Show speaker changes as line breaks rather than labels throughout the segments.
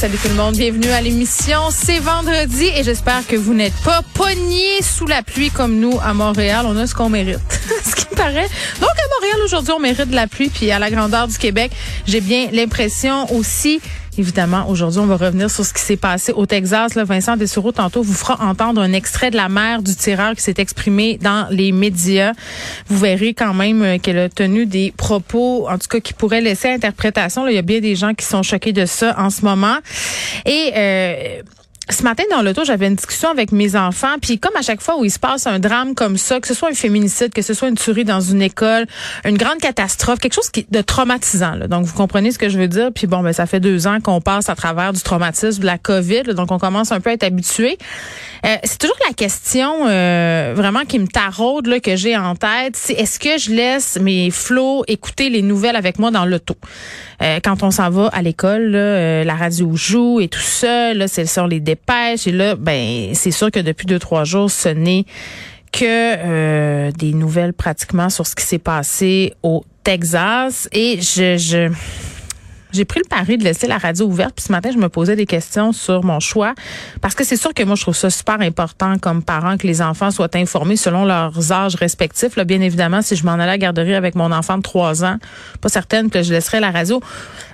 Salut tout le monde, bienvenue à l'émission. C'est vendredi et j'espère que vous n'êtes pas pognés sous la pluie comme nous à Montréal. On a ce qu'on mérite, ce qui me paraît. Donc à Montréal aujourd'hui, on mérite de la pluie, puis à la grandeur du Québec, j'ai bien l'impression aussi Évidemment, aujourd'hui, on va revenir sur ce qui s'est passé au Texas. Vincent Dessureau, tantôt, vous fera entendre un extrait de la mère du tireur qui s'est exprimé dans les médias. Vous verrez quand même euh, qu'elle a tenu des propos, en tout cas, qui pourraient laisser interprétation. Il y a bien des gens qui sont choqués de ça en ce moment. Et... Euh, ce matin dans l'auto, j'avais une discussion avec mes enfants, puis comme à chaque fois où il se passe un drame comme ça, que ce soit un féminicide, que ce soit une tuerie dans une école, une grande catastrophe, quelque chose de traumatisant. Là. Donc vous comprenez ce que je veux dire. Puis bon, ben ça fait deux ans qu'on passe à travers du traumatisme de la COVID, donc on commence un peu à être habitué. Euh, c'est toujours la question euh, vraiment qui me taraude là, que j'ai en tête, c'est est-ce que je laisse mes flots écouter les nouvelles avec moi dans l'auto? Euh, quand on s'en va à l'école, la radio joue et tout ça, là c'est sur les dépêches et là ben c'est sûr que depuis deux trois jours ce n'est que des nouvelles pratiquement sur ce qui s'est passé au Texas. Et je, je j'ai pris le pari de laisser la radio ouverte. Puis ce matin, je me posais des questions sur mon choix. Parce que c'est sûr que moi, je trouve ça super important comme parent que les enfants soient informés selon leurs âges respectifs. Là, bien évidemment, si je m'en allais à la garderie avec mon enfant de 3 ans, pas certaine que je laisserais la radio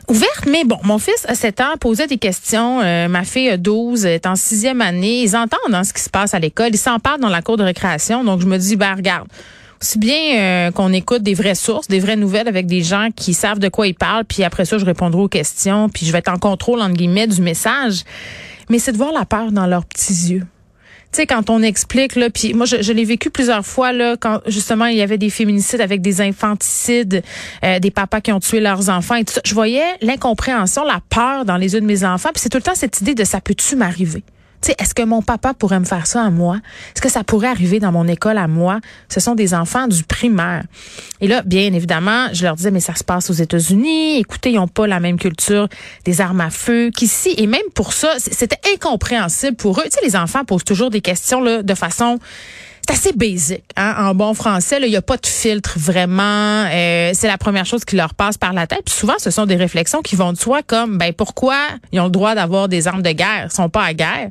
ouverte. Mais bon, mon fils a 7 ans, posait des questions. Euh, ma fille a 12, est en sixième année. Ils entendent dans ce qui se passe à l'école. Ils s'en parlent dans la cour de récréation. Donc, je me dis, ben regarde, aussi bien euh, qu'on écoute des vraies sources, des vraies nouvelles avec des gens qui savent de quoi ils parlent, puis après ça, je répondrai aux questions, puis je vais être en contrôle, entre guillemets, du message. Mais c'est de voir la peur dans leurs petits yeux. Tu sais, quand on explique, là, puis moi, je, l'ai vécu plusieurs fois, là, quand justement il y avait des féminicides avec des infanticides, euh, des papas qui ont tué leurs enfants et tout ça. Je voyais l'incompréhension, la peur dans les yeux de mes enfants, puis c'est tout le temps cette idée de ça peut-tu m'arriver? Est-ce que mon papa pourrait me faire ça à moi? Est-ce que ça pourrait arriver dans mon école à moi? Ce sont des enfants du primaire. Et là, bien évidemment, je leur disais, mais ça se passe aux États-Unis. Écoutez, ils n'ont pas la même culture des armes à feu qu'ici. Et même pour ça, c'était incompréhensible pour eux. Tu sais, les enfants posent toujours des questions là, de façon c'est assez basique, hein? en bon français. Il n'y a pas de filtre vraiment. Euh, c'est la première chose qui leur passe par la tête. Puis souvent, ce sont des réflexions qui vont de soi comme, ben pourquoi ils ont le droit d'avoir des armes de guerre, ils sont pas à guerre?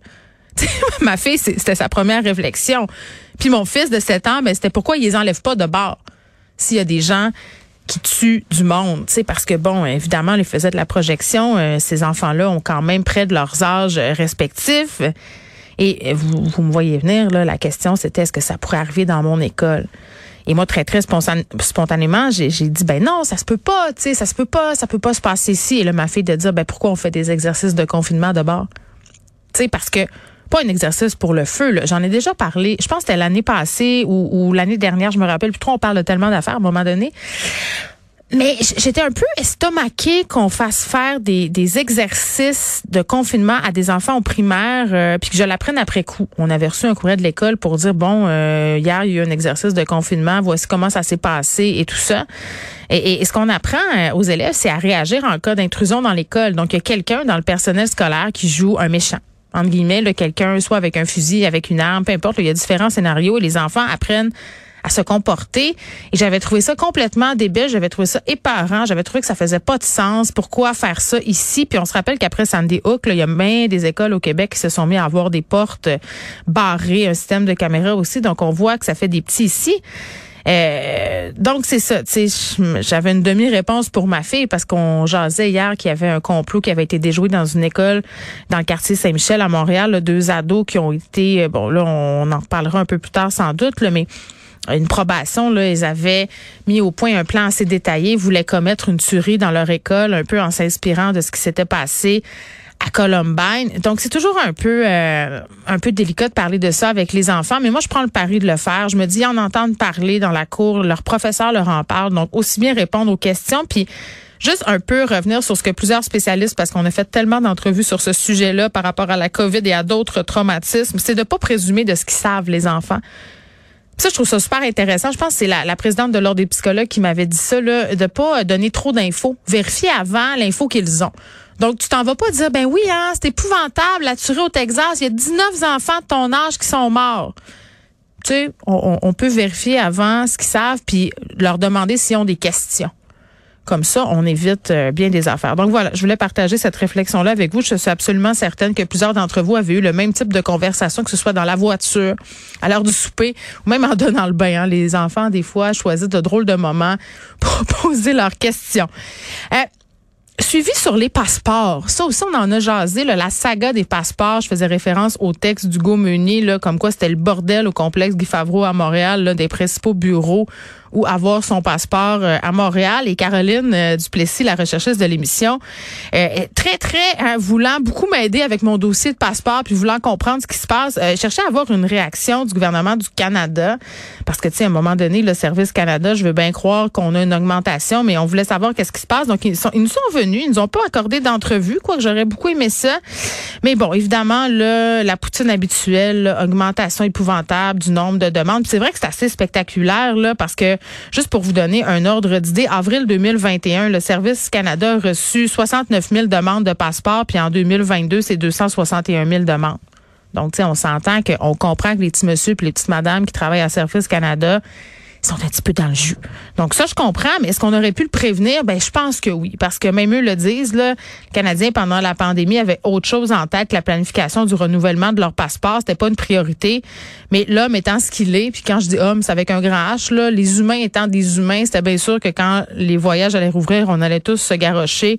ma fille, c'était sa première réflexion. Puis mon fils de 7 ans, ben, c'était pourquoi ils les enlèvent pas de bord? S'il y a des gens qui tuent du monde, tu parce que bon, évidemment, les faisaient de la projection. Euh, ces enfants-là ont quand même près de leurs âges respectifs. Et vous, vous me voyez venir, là, la question, c'était est-ce que ça pourrait arriver dans mon école? Et moi, très, très spontanément, j'ai dit, ben non, ça se peut pas, tu ça se peut pas, ça peut pas se passer ici. Et là, ma fille de dire, ben pourquoi on fait des exercices de confinement de bord? Tu sais, parce que pas un exercice pour le feu. J'en ai déjà parlé. Je pense que c'était l'année passée ou, l'année dernière, je me rappelle plus trop. On parle tellement d'affaires à un moment donné. Mais j'étais un peu estomaquée qu'on fasse faire des, exercices de confinement à des enfants au primaire, euh, puis que je l'apprenne après coup. On avait reçu un courrier de l'école pour dire bon, euh, hier il y a eu un exercice de confinement, voici comment ça s'est passé et tout ça. Et, et ce qu'on apprend euh, aux élèves, c'est à réagir en cas d'intrusion dans l'école. Donc il y a quelqu'un dans le personnel scolaire qui joue un méchant entre guillemets, quelqu'un soit avec un fusil, avec une arme, peu importe. il y a différents scénarios et les enfants apprennent à se comporter. Et j'avais trouvé ça complètement débile. J'avais trouvé ça éparant. J'avais trouvé que ça faisait pas de sens. Pourquoi faire ça ici? Puis on se rappelle qu'après Sandy Hook, il y a bien des écoles au Québec qui se sont mis à avoir des portes barrées, un système de caméra aussi. Donc on voit que ça fait des petits ici. Euh, donc c'est ça, j'avais une demi-réponse pour ma fille parce qu'on jasait hier qu'il y avait un complot qui avait été déjoué dans une école dans le quartier Saint-Michel à Montréal, deux ados qui ont été, bon là on en reparlera un peu plus tard sans doute, là, mais une probation, là, ils avaient mis au point un plan assez détaillé, voulaient commettre une tuerie dans leur école, un peu en s'inspirant de ce qui s'était passé à Columbine. Donc c'est toujours un peu euh, un peu délicat de parler de ça avec les enfants, mais moi je prends le pari de le faire. Je me dis en entendre parler dans la cour, leur professeur leur en parle, donc aussi bien répondre aux questions puis Juste un peu revenir sur ce que plusieurs spécialistes, parce qu'on a fait tellement d'entrevues sur ce sujet-là par rapport à la COVID et à d'autres traumatismes, c'est de pas présumer de ce qu'ils savent les enfants Ça, je trouve ça super intéressant. Je pense que c'est la, la présidente de l'Ordre des psychologues qui m'avait dit ça, là, de pas donner trop d'infos. Vérifier avant l'info qu'ils ont. Donc, tu t'en vas pas dire, ben oui, hein, c'est épouvantable, la tuerie au Texas, il y a 19 enfants de ton âge qui sont morts. Tu sais, on, peut vérifier avant ce qu'ils savent, puis leur demander s'ils ont des questions. Comme ça, on évite euh, bien des affaires. Donc voilà, je voulais partager cette réflexion-là avec vous. Je suis absolument certaine que plusieurs d'entre vous avaient eu le même type de conversation, que ce soit dans la voiture, à l'heure du souper, ou même en donnant le bain. Hein. Les enfants, des fois, choisissent de drôles de moments pour poser leurs questions. Euh, Suivi sur les passeports. Ça aussi, on en a jasé, la saga des passeports. Je faisais référence au texte du Meunier, là, comme quoi c'était le bordel au complexe Guy Favreau à Montréal, là, des principaux bureaux ou avoir son passeport euh, à Montréal. Et Caroline euh, Duplessis, la recherchiste de l'émission, euh, est très, très hein, voulant beaucoup m'aider avec mon dossier de passeport, puis voulant comprendre ce qui se passe, cherchait à avoir une réaction du gouvernement du Canada. Parce que, tu sais, à un moment donné, le Service Canada, je veux bien croire qu'on a une augmentation, mais on voulait savoir qu'est-ce qui se passe. Donc, ils, sont, ils nous sont venus, ils nous ont pas accordé d'entrevue, quoi que j'aurais beaucoup aimé ça. Mais bon, évidemment, là, la poutine habituelle, augmentation épouvantable du nombre de demandes. C'est vrai que c'est assez spectaculaire, là, parce que Juste pour vous donner un ordre d'idée, avril 2021, le Service Canada a reçu 69 000 demandes de passeport, puis en 2022, c'est 261 000 demandes. Donc, tu sais, on s'entend qu'on comprend que les petits monsieur et les petites madames qui travaillent à Service Canada, sont un petit peu dans le jus. Donc ça, je comprends, mais est-ce qu'on aurait pu le prévenir? Ben, je pense que oui, parce que même eux le disent, là, les Canadiens, pendant la pandémie, avaient autre chose en tête que la planification du renouvellement de leur passeport. C'était pas une priorité. Mais l'homme étant ce qu'il est, puis quand je dis homme, c'est avec un grand H, là, les humains étant des humains, c'était bien sûr que quand les voyages allaient rouvrir, on allait tous se garrocher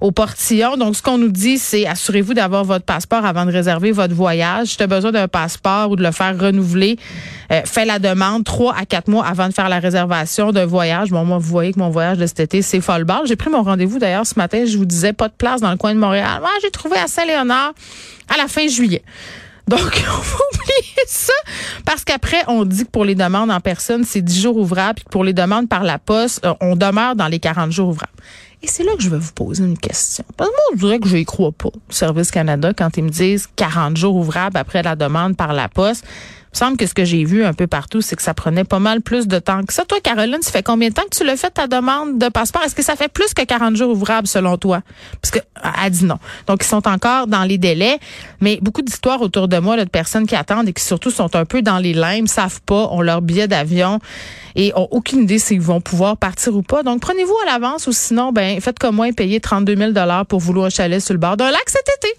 au portillon. Donc, ce qu'on nous dit, c'est assurez-vous d'avoir votre passeport avant de réserver votre voyage. Si tu as besoin d'un passeport ou de le faire renouveler, euh, fais la demande trois à quatre mois avant de faire la réservation d'un voyage. Bon, moi, vous voyez que mon voyage de cet été, c'est folle. J'ai pris mon rendez-vous d'ailleurs ce matin. Je vous disais pas de place dans le coin de Montréal. Moi, j'ai trouvé à Saint-Léonard à la fin juillet. Donc, on va oublier ça parce qu'après, on dit que pour les demandes en personne, c'est 10 jours ouvrables, puis que pour les demandes par la poste, euh, on demeure dans les 40 jours ouvrables. Et c'est là que je vais vous poser une question. Parce que moi, je dirais que je n'y crois pas, Service Canada, quand ils me disent 40 jours ouvrables après la demande par la poste. Il me semble que ce que j'ai vu un peu partout, c'est que ça prenait pas mal plus de temps que ça. Toi, Caroline, ça fait combien de temps que tu l'as fait ta demande de passeport? Est-ce que ça fait plus que 40 jours ouvrables selon toi? Parce que, elle dit non. Donc, ils sont encore dans les délais. Mais beaucoup d'histoires autour de moi, de personnes qui attendent et qui surtout sont un peu dans les limbes, savent pas, ont leur billet d'avion et ont aucune idée s'ils vont pouvoir partir ou pas. Donc, prenez-vous à l'avance ou sinon, ben, faites comme moi et payez 32 000 pour vous louer un chalet sur le bord d'un lac cet été.